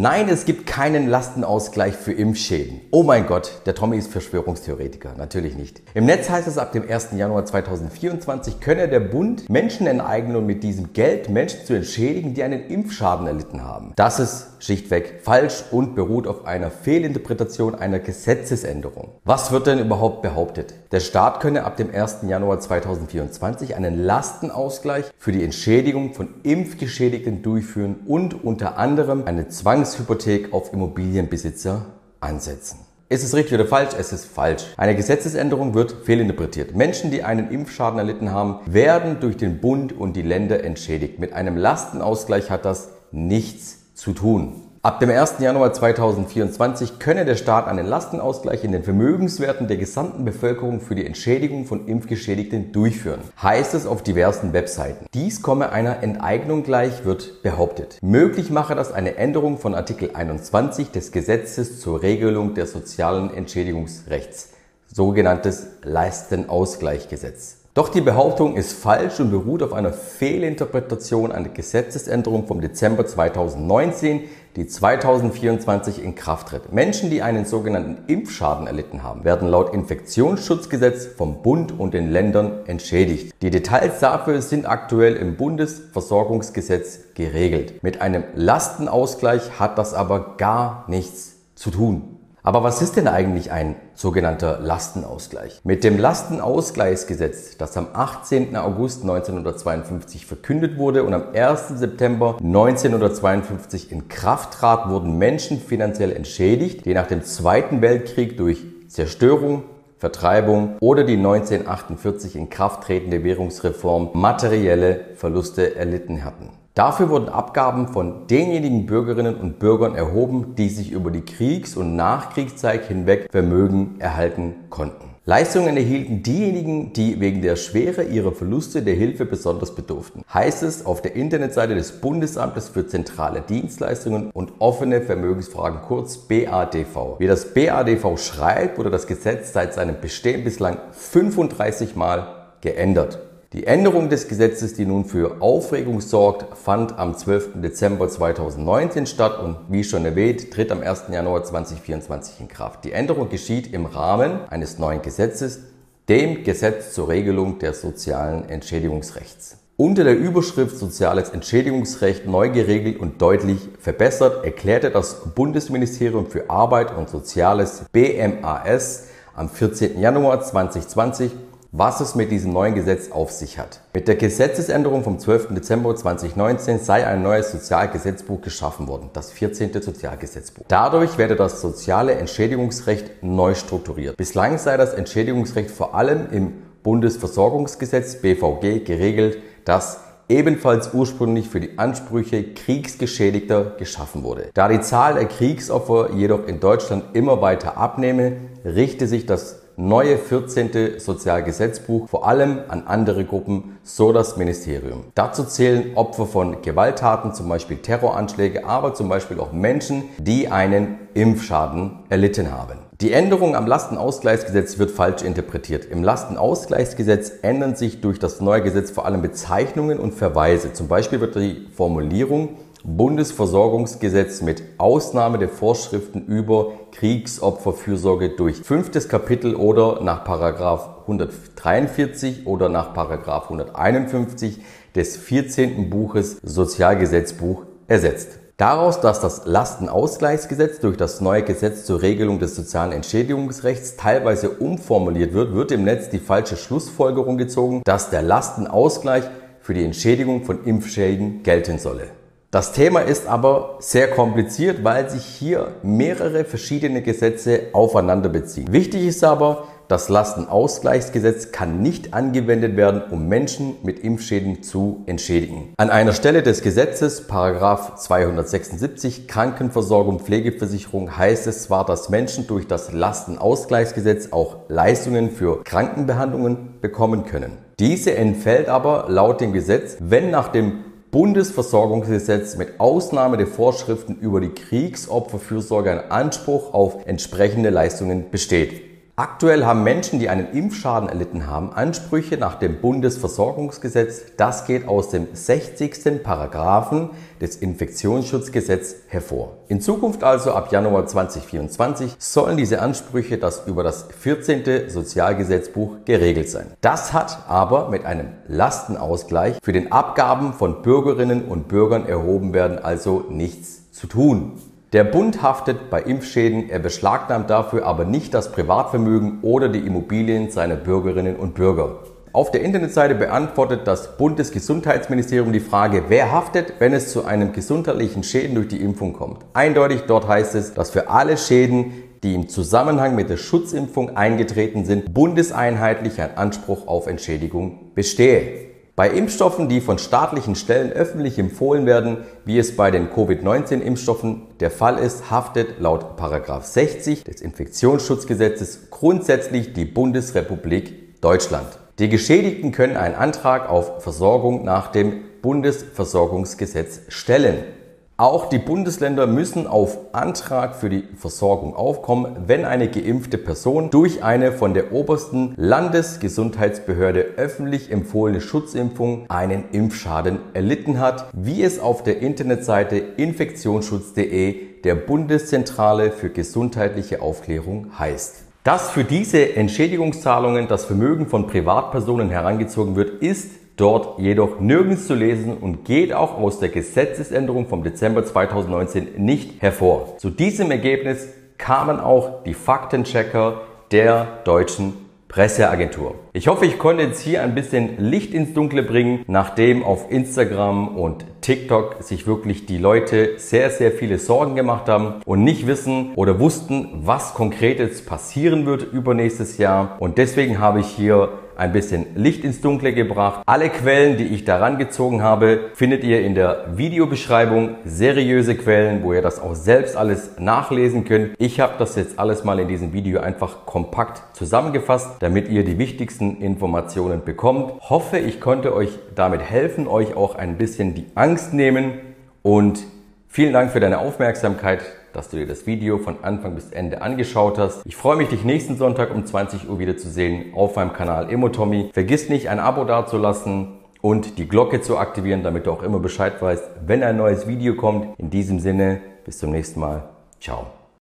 Nein, es gibt keinen Lastenausgleich für Impfschäden. Oh mein Gott, der Tommy ist Verschwörungstheoretiker. Natürlich nicht. Im Netz heißt es, ab dem 1. Januar 2024 könne der Bund Menschen enteignen und mit diesem Geld Menschen zu entschädigen, die einen Impfschaden erlitten haben. Das ist schlichtweg falsch und beruht auf einer Fehlinterpretation einer Gesetzesänderung. Was wird denn überhaupt behauptet? Der Staat könne ab dem 1. Januar 2024 einen Lastenausgleich für die Entschädigung von Impfgeschädigten durchführen und unter anderem eine Zwangshypothek auf Immobilienbesitzer ansetzen. Ist es richtig oder falsch? Es ist falsch. Eine Gesetzesänderung wird fehlinterpretiert. Menschen, die einen Impfschaden erlitten haben, werden durch den Bund und die Länder entschädigt. Mit einem Lastenausgleich hat das nichts zu tun. Ab dem 1. Januar 2024 könne der Staat einen Lastenausgleich in den Vermögenswerten der gesamten Bevölkerung für die Entschädigung von Impfgeschädigten durchführen. Heißt es auf diversen Webseiten. Dies komme einer Enteignung gleich, wird behauptet. Möglich mache das eine Änderung von Artikel 21 des Gesetzes zur Regelung des sozialen Entschädigungsrechts, sogenanntes Lastenausgleichgesetz. Doch die Behauptung ist falsch und beruht auf einer Fehlinterpretation einer Gesetzesänderung vom Dezember 2019, die 2024 in Kraft tritt. Menschen, die einen sogenannten Impfschaden erlitten haben, werden laut Infektionsschutzgesetz vom Bund und den Ländern entschädigt. Die Details dafür sind aktuell im Bundesversorgungsgesetz geregelt. Mit einem Lastenausgleich hat das aber gar nichts zu tun. Aber was ist denn eigentlich ein sogenannter Lastenausgleich? Mit dem Lastenausgleichsgesetz, das am 18. August 1952 verkündet wurde und am 1. September 1952 in Kraft trat, wurden Menschen finanziell entschädigt, die nach dem Zweiten Weltkrieg durch Zerstörung, Vertreibung oder die 1948 in Kraft tretende Währungsreform materielle Verluste erlitten hatten. Dafür wurden Abgaben von denjenigen Bürgerinnen und Bürgern erhoben, die sich über die Kriegs- und Nachkriegszeit hinweg Vermögen erhalten konnten. Leistungen erhielten diejenigen, die wegen der Schwere ihrer Verluste der Hilfe besonders bedurften. Heißt es auf der Internetseite des Bundesamtes für zentrale Dienstleistungen und offene Vermögensfragen kurz BADV. Wie das BADV schreibt, wurde das Gesetz seit seinem Bestehen bislang 35 Mal geändert. Die Änderung des Gesetzes, die nun für Aufregung sorgt, fand am 12. Dezember 2019 statt und wie schon erwähnt, tritt am 1. Januar 2024 in Kraft. Die Änderung geschieht im Rahmen eines neuen Gesetzes, dem Gesetz zur Regelung des sozialen Entschädigungsrechts. Unter der Überschrift Soziales Entschädigungsrecht neu geregelt und deutlich verbessert erklärte das Bundesministerium für Arbeit und Soziales BMAS am 14. Januar 2020 was es mit diesem neuen Gesetz auf sich hat. Mit der Gesetzesänderung vom 12. Dezember 2019 sei ein neues Sozialgesetzbuch geschaffen worden, das 14. Sozialgesetzbuch. Dadurch werde das soziale Entschädigungsrecht neu strukturiert. Bislang sei das Entschädigungsrecht vor allem im Bundesversorgungsgesetz BVG geregelt, das ebenfalls ursprünglich für die Ansprüche Kriegsgeschädigter geschaffen wurde. Da die Zahl der Kriegsopfer jedoch in Deutschland immer weiter abnehme, richte sich das neue 14. Sozialgesetzbuch vor allem an andere Gruppen, so das Ministerium. Dazu zählen Opfer von Gewalttaten, zum Beispiel Terroranschläge, aber zum Beispiel auch Menschen, die einen Impfschaden erlitten haben. Die Änderung am Lastenausgleichsgesetz wird falsch interpretiert. Im Lastenausgleichsgesetz ändern sich durch das neue Gesetz vor allem Bezeichnungen und Verweise. Zum Beispiel wird die Formulierung Bundesversorgungsgesetz mit Ausnahme der Vorschriften über Kriegsopferfürsorge durch fünftes Kapitel oder nach Paragraph 143 oder nach Paragraph 151 des 14. Buches Sozialgesetzbuch ersetzt. Daraus, dass das Lastenausgleichsgesetz durch das neue Gesetz zur Regelung des sozialen Entschädigungsrechts teilweise umformuliert wird, wird im Netz die falsche Schlussfolgerung gezogen, dass der Lastenausgleich für die Entschädigung von Impfschäden gelten solle. Das Thema ist aber sehr kompliziert, weil sich hier mehrere verschiedene Gesetze aufeinander beziehen. Wichtig ist aber, das Lastenausgleichsgesetz kann nicht angewendet werden, um Menschen mit Impfschäden zu entschädigen. An einer Stelle des Gesetzes, Paragraph 276 Krankenversorgung, Pflegeversicherung, heißt es zwar, dass Menschen durch das Lastenausgleichsgesetz auch Leistungen für Krankenbehandlungen bekommen können. Diese entfällt aber laut dem Gesetz, wenn nach dem Bundesversorgungsgesetz mit Ausnahme der Vorschriften über die Kriegsopferfürsorge ein Anspruch auf entsprechende Leistungen besteht. Aktuell haben Menschen, die einen Impfschaden erlitten haben, Ansprüche nach dem Bundesversorgungsgesetz. Das geht aus dem 60. Paragraphen des Infektionsschutzgesetzes hervor. In Zukunft also ab Januar 2024 sollen diese Ansprüche das über das 14. Sozialgesetzbuch geregelt sein. Das hat aber mit einem Lastenausgleich für den Abgaben von Bürgerinnen und Bürgern erhoben werden also nichts zu tun. Der Bund haftet bei Impfschäden, er beschlagnahmt dafür aber nicht das Privatvermögen oder die Immobilien seiner Bürgerinnen und Bürger. Auf der Internetseite beantwortet das Bundesgesundheitsministerium die Frage, wer haftet, wenn es zu einem gesundheitlichen Schäden durch die Impfung kommt. Eindeutig dort heißt es, dass für alle Schäden, die im Zusammenhang mit der Schutzimpfung eingetreten sind, bundeseinheitlich ein Anspruch auf Entschädigung bestehe. Bei Impfstoffen, die von staatlichen Stellen öffentlich empfohlen werden, wie es bei den Covid-19-Impfstoffen der Fall ist, haftet laut 60 des Infektionsschutzgesetzes grundsätzlich die Bundesrepublik Deutschland. Die Geschädigten können einen Antrag auf Versorgung nach dem Bundesversorgungsgesetz stellen. Auch die Bundesländer müssen auf Antrag für die Versorgung aufkommen, wenn eine geimpfte Person durch eine von der obersten Landesgesundheitsbehörde öffentlich empfohlene Schutzimpfung einen Impfschaden erlitten hat, wie es auf der Internetseite infektionsschutz.de der Bundeszentrale für gesundheitliche Aufklärung heißt. Dass für diese Entschädigungszahlungen das Vermögen von Privatpersonen herangezogen wird, ist dort jedoch nirgends zu lesen und geht auch aus der Gesetzesänderung vom Dezember 2019 nicht hervor. Zu diesem Ergebnis kamen auch die Faktenchecker der deutschen Presseagentur. Ich hoffe, ich konnte jetzt hier ein bisschen Licht ins Dunkle bringen, nachdem auf Instagram und TikTok sich wirklich die Leute sehr, sehr viele Sorgen gemacht haben und nicht wissen oder wussten, was konkret jetzt passieren wird übernächstes Jahr. Und deswegen habe ich hier ein bisschen Licht ins Dunkle gebracht. Alle Quellen, die ich daran gezogen habe, findet ihr in der Videobeschreibung. Seriöse Quellen, wo ihr das auch selbst alles nachlesen könnt. Ich habe das jetzt alles mal in diesem Video einfach kompakt zusammengefasst, damit ihr die wichtigsten Informationen bekommt. Hoffe, ich konnte euch damit helfen, euch auch ein bisschen die Angst nehmen und vielen Dank für deine Aufmerksamkeit dass du dir das Video von Anfang bis Ende angeschaut hast. Ich freue mich, dich nächsten Sonntag um 20 Uhr wieder zu sehen auf meinem Kanal Emotommy. Vergiss nicht, ein Abo dazulassen und die Glocke zu aktivieren, damit du auch immer Bescheid weißt, wenn ein neues Video kommt. In diesem Sinne, bis zum nächsten Mal. Ciao.